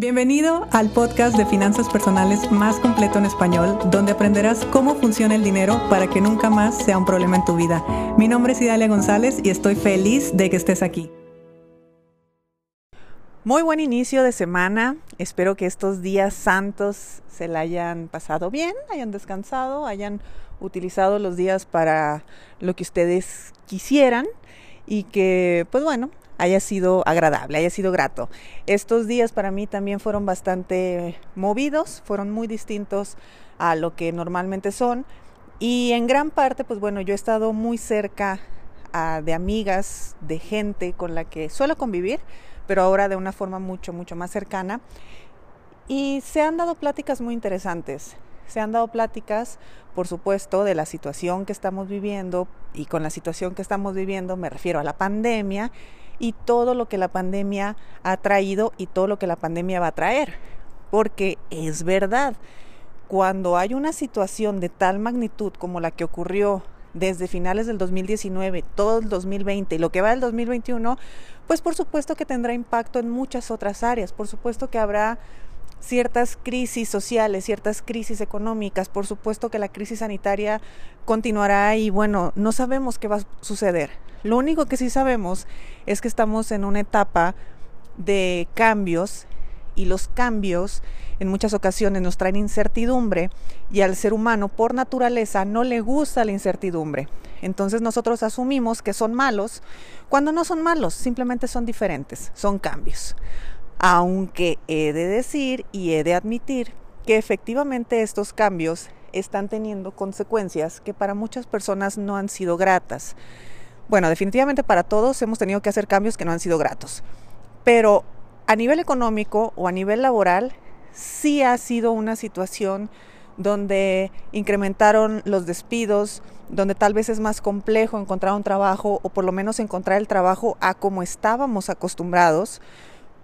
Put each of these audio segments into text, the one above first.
Bienvenido al podcast de finanzas personales más completo en español, donde aprenderás cómo funciona el dinero para que nunca más sea un problema en tu vida. Mi nombre es Idalia González y estoy feliz de que estés aquí. Muy buen inicio de semana. Espero que estos días santos se la hayan pasado bien, hayan descansado, hayan utilizado los días para lo que ustedes quisieran y que, pues bueno, haya sido agradable, haya sido grato. Estos días para mí también fueron bastante movidos, fueron muy distintos a lo que normalmente son y en gran parte, pues bueno, yo he estado muy cerca ah, de amigas, de gente con la que suelo convivir, pero ahora de una forma mucho, mucho más cercana. Y se han dado pláticas muy interesantes. Se han dado pláticas, por supuesto, de la situación que estamos viviendo y con la situación que estamos viviendo me refiero a la pandemia y todo lo que la pandemia ha traído y todo lo que la pandemia va a traer. Porque es verdad, cuando hay una situación de tal magnitud como la que ocurrió desde finales del 2019, todo el 2020 y lo que va del 2021, pues por supuesto que tendrá impacto en muchas otras áreas, por supuesto que habrá ciertas crisis sociales, ciertas crisis económicas, por supuesto que la crisis sanitaria continuará y bueno, no sabemos qué va a suceder. Lo único que sí sabemos es que estamos en una etapa de cambios y los cambios en muchas ocasiones nos traen incertidumbre y al ser humano por naturaleza no le gusta la incertidumbre. Entonces nosotros asumimos que son malos cuando no son malos, simplemente son diferentes, son cambios aunque he de decir y he de admitir que efectivamente estos cambios están teniendo consecuencias que para muchas personas no han sido gratas. Bueno, definitivamente para todos hemos tenido que hacer cambios que no han sido gratos, pero a nivel económico o a nivel laboral sí ha sido una situación donde incrementaron los despidos, donde tal vez es más complejo encontrar un trabajo o por lo menos encontrar el trabajo a como estábamos acostumbrados,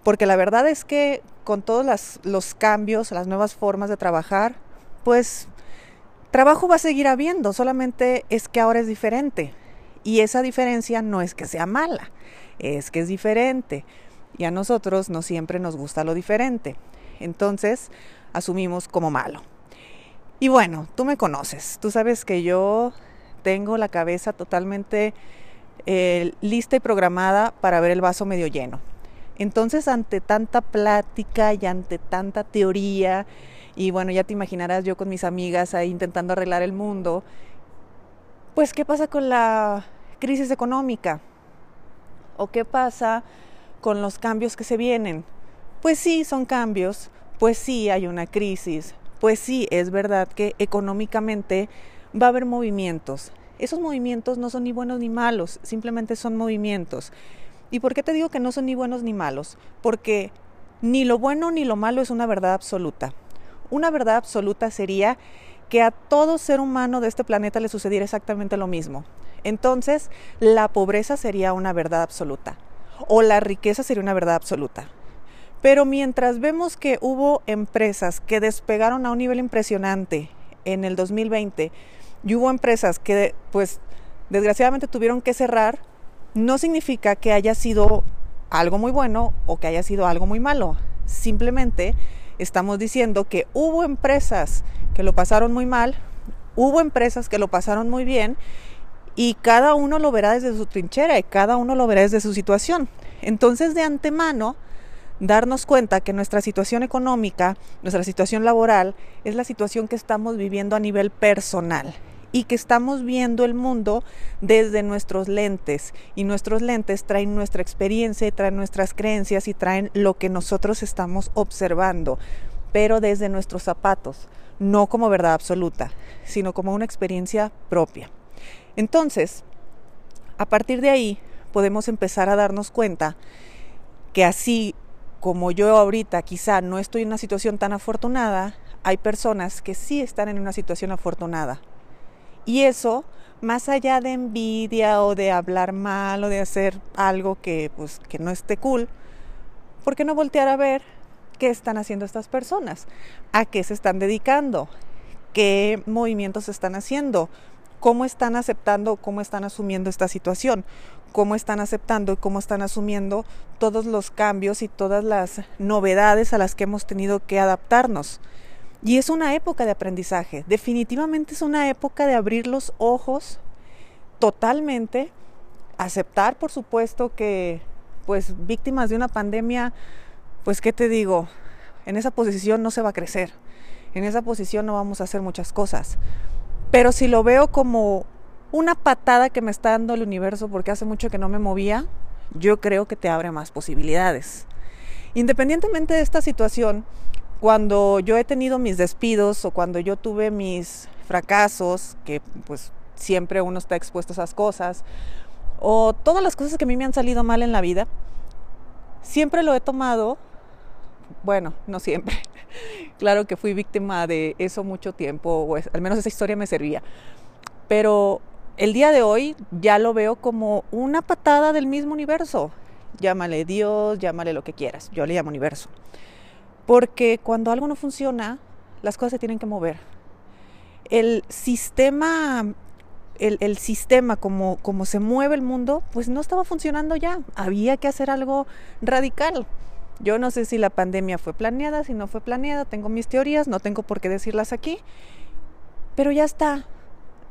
porque la verdad es que con todos los cambios, las nuevas formas de trabajar, pues trabajo va a seguir habiendo, solamente es que ahora es diferente. Y esa diferencia no es que sea mala, es que es diferente. Y a nosotros no siempre nos gusta lo diferente. Entonces, asumimos como malo. Y bueno, tú me conoces, tú sabes que yo tengo la cabeza totalmente eh, lista y programada para ver el vaso medio lleno. Entonces, ante tanta plática y ante tanta teoría, y bueno, ya te imaginarás yo con mis amigas ahí intentando arreglar el mundo, pues, ¿qué pasa con la crisis económica? ¿O qué pasa con los cambios que se vienen? Pues sí, son cambios, pues sí hay una crisis, pues sí, es verdad que económicamente va a haber movimientos. Esos movimientos no son ni buenos ni malos, simplemente son movimientos. ¿Y por qué te digo que no son ni buenos ni malos? Porque ni lo bueno ni lo malo es una verdad absoluta. Una verdad absoluta sería que a todo ser humano de este planeta le sucediera exactamente lo mismo. Entonces, la pobreza sería una verdad absoluta o la riqueza sería una verdad absoluta. Pero mientras vemos que hubo empresas que despegaron a un nivel impresionante en el 2020 y hubo empresas que pues desgraciadamente tuvieron que cerrar, no significa que haya sido algo muy bueno o que haya sido algo muy malo. Simplemente estamos diciendo que hubo empresas que lo pasaron muy mal, hubo empresas que lo pasaron muy bien y cada uno lo verá desde su trinchera y cada uno lo verá desde su situación. Entonces, de antemano, darnos cuenta que nuestra situación económica, nuestra situación laboral, es la situación que estamos viviendo a nivel personal y que estamos viendo el mundo desde nuestros lentes y nuestros lentes traen nuestra experiencia, traen nuestras creencias y traen lo que nosotros estamos observando, pero desde nuestros zapatos, no como verdad absoluta, sino como una experiencia propia. Entonces, a partir de ahí podemos empezar a darnos cuenta que así como yo ahorita quizá no estoy en una situación tan afortunada, hay personas que sí están en una situación afortunada y eso, más allá de envidia o de hablar mal o de hacer algo que, pues, que no esté cool, ¿por qué no voltear a ver qué están haciendo estas personas? ¿A qué se están dedicando? ¿Qué movimientos están haciendo? cómo están aceptando, cómo están asumiendo esta situación, cómo están aceptando y cómo están asumiendo todos los cambios y todas las novedades a las que hemos tenido que adaptarnos. Y es una época de aprendizaje, definitivamente es una época de abrir los ojos totalmente, aceptar por supuesto que pues víctimas de una pandemia, pues qué te digo, en esa posición no se va a crecer, en esa posición no vamos a hacer muchas cosas. Pero si lo veo como una patada que me está dando el universo porque hace mucho que no me movía, yo creo que te abre más posibilidades. Independientemente de esta situación, cuando yo he tenido mis despidos o cuando yo tuve mis fracasos, que pues siempre uno está expuesto a esas cosas, o todas las cosas que a mí me han salido mal en la vida, siempre lo he tomado, bueno, no siempre, claro que fui víctima de eso mucho tiempo, o al menos esa historia me servía, pero el día de hoy ya lo veo como una patada del mismo universo. Llámale Dios, llámale lo que quieras, yo le llamo universo. Porque cuando algo no funciona, las cosas se tienen que mover. El sistema, el, sistema como, como se mueve el mundo, pues no estaba funcionando ya. Había que hacer algo radical. Yo no sé si la pandemia fue planeada, si no fue planeada, tengo mis teorías, no tengo por qué decirlas aquí, pero ya está,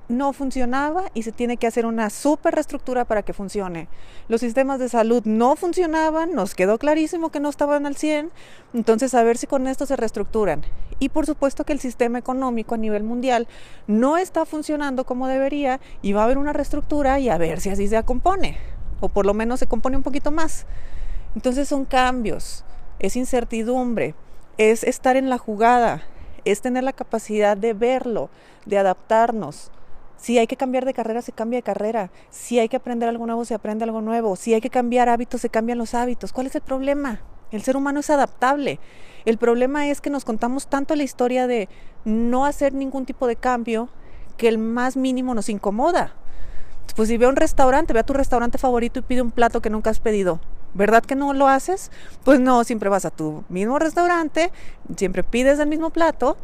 no funcionaba y se tiene que hacer una super reestructura para que funcione. Los sistemas de salud no funcionaban, nos quedó clarísimo que no estaban al 100, entonces a ver si con esto se reestructuran. Y por supuesto que el sistema económico a nivel mundial no está funcionando como debería y va a haber una reestructura y a ver si así se compone, o por lo menos se compone un poquito más. Entonces son cambios, es incertidumbre, es estar en la jugada, es tener la capacidad de verlo, de adaptarnos, si hay que cambiar de carrera, se cambia de carrera. Si hay que aprender algo nuevo, se aprende algo nuevo. Si hay que cambiar hábitos, se cambian los hábitos. ¿Cuál es el problema? El ser humano es adaptable. El problema es que nos contamos tanto la historia de no hacer ningún tipo de cambio que el más mínimo nos incomoda. Pues si ve un restaurante, ve a tu restaurante favorito y pide un plato que nunca has pedido. ¿Verdad que no lo haces? Pues no, siempre vas a tu mismo restaurante, siempre pides el mismo plato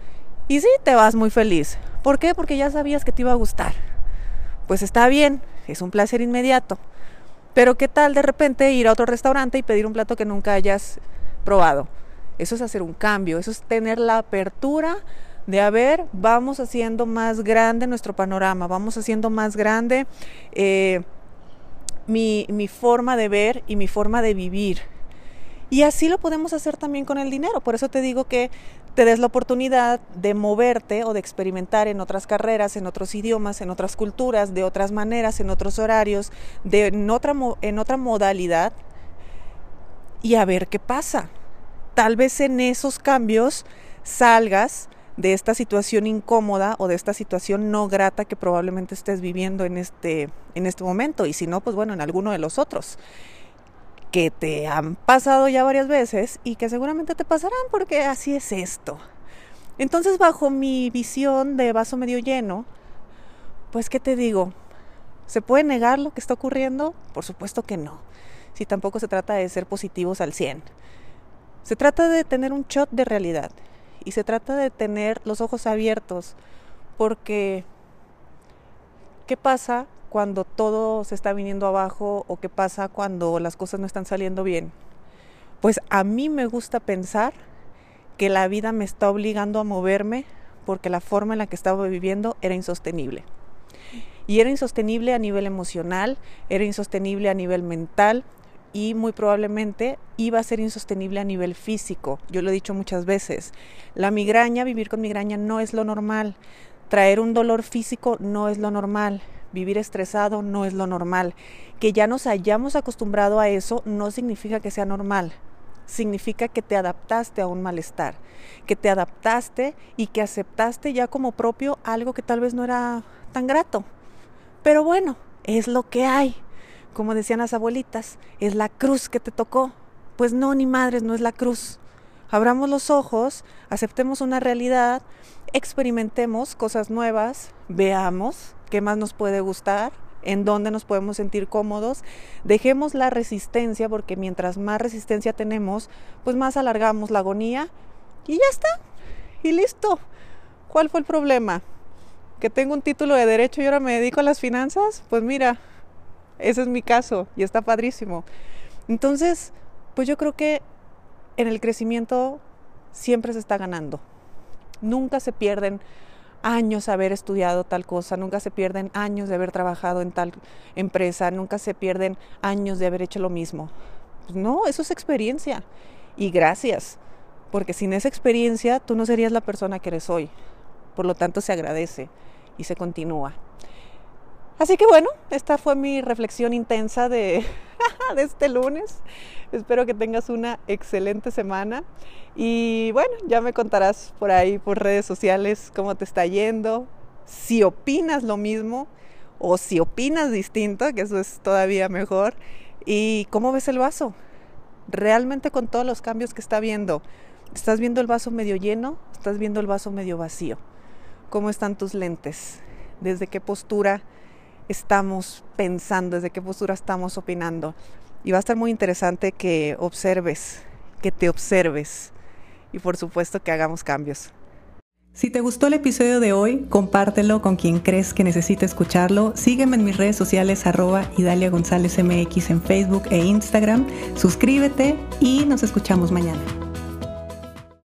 y sí, te vas muy feliz. ¿Por qué? Porque ya sabías que te iba a gustar. Pues está bien, es un placer inmediato. Pero ¿qué tal de repente ir a otro restaurante y pedir un plato que nunca hayas probado? Eso es hacer un cambio, eso es tener la apertura de a ver, vamos haciendo más grande nuestro panorama, vamos haciendo más grande eh, mi, mi forma de ver y mi forma de vivir. Y así lo podemos hacer también con el dinero. Por eso te digo que te des la oportunidad de moverte o de experimentar en otras carreras, en otros idiomas, en otras culturas, de otras maneras, en otros horarios, de, en, otra, en otra modalidad y a ver qué pasa. Tal vez en esos cambios salgas de esta situación incómoda o de esta situación no grata que probablemente estés viviendo en este, en este momento y si no, pues bueno, en alguno de los otros que te han pasado ya varias veces y que seguramente te pasarán porque así es esto. Entonces, bajo mi visión de vaso medio lleno, pues, ¿qué te digo? ¿Se puede negar lo que está ocurriendo? Por supuesto que no. Si tampoco se trata de ser positivos al 100. Se trata de tener un shot de realidad y se trata de tener los ojos abiertos porque ¿qué pasa cuando todo se está viniendo abajo o qué pasa cuando las cosas no están saliendo bien. Pues a mí me gusta pensar que la vida me está obligando a moverme porque la forma en la que estaba viviendo era insostenible. Y era insostenible a nivel emocional, era insostenible a nivel mental y muy probablemente iba a ser insostenible a nivel físico. Yo lo he dicho muchas veces. La migraña, vivir con migraña no es lo normal. Traer un dolor físico no es lo normal vivir estresado no es lo normal. Que ya nos hayamos acostumbrado a eso no significa que sea normal. Significa que te adaptaste a un malestar, que te adaptaste y que aceptaste ya como propio algo que tal vez no era tan grato. Pero bueno, es lo que hay. Como decían las abuelitas, es la cruz que te tocó. Pues no, ni madres, no es la cruz. Abramos los ojos, aceptemos una realidad, experimentemos cosas nuevas, veamos qué más nos puede gustar, en dónde nos podemos sentir cómodos. Dejemos la resistencia porque mientras más resistencia tenemos, pues más alargamos la agonía y ya está. Y listo. ¿Cuál fue el problema? que tengo un título de derecho y ahora me dedico a las finanzas, pues mira, ese es mi caso y está padrísimo. Entonces, pues yo creo que en el crecimiento siempre se está ganando. Nunca se pierden años de haber estudiado tal cosa, nunca se pierden años de haber trabajado en tal empresa, nunca se pierden años de haber hecho lo mismo. Pues no, eso es experiencia. Y gracias, porque sin esa experiencia tú no serías la persona que eres hoy. Por lo tanto, se agradece y se continúa. Así que bueno, esta fue mi reflexión intensa de, de este lunes. Espero que tengas una excelente semana y bueno, ya me contarás por ahí, por redes sociales, cómo te está yendo, si opinas lo mismo o si opinas distinto, que eso es todavía mejor, y cómo ves el vaso. Realmente con todos los cambios que está viendo, ¿estás viendo el vaso medio lleno? ¿Estás viendo el vaso medio vacío? ¿Cómo están tus lentes? ¿Desde qué postura estamos pensando? ¿Desde qué postura estamos opinando? Y va a estar muy interesante que observes, que te observes y por supuesto que hagamos cambios. Si te gustó el episodio de hoy, compártelo con quien crees que necesite escucharlo. Sígueme en mis redes sociales arroba Idalia González MX en Facebook e Instagram. Suscríbete y nos escuchamos mañana.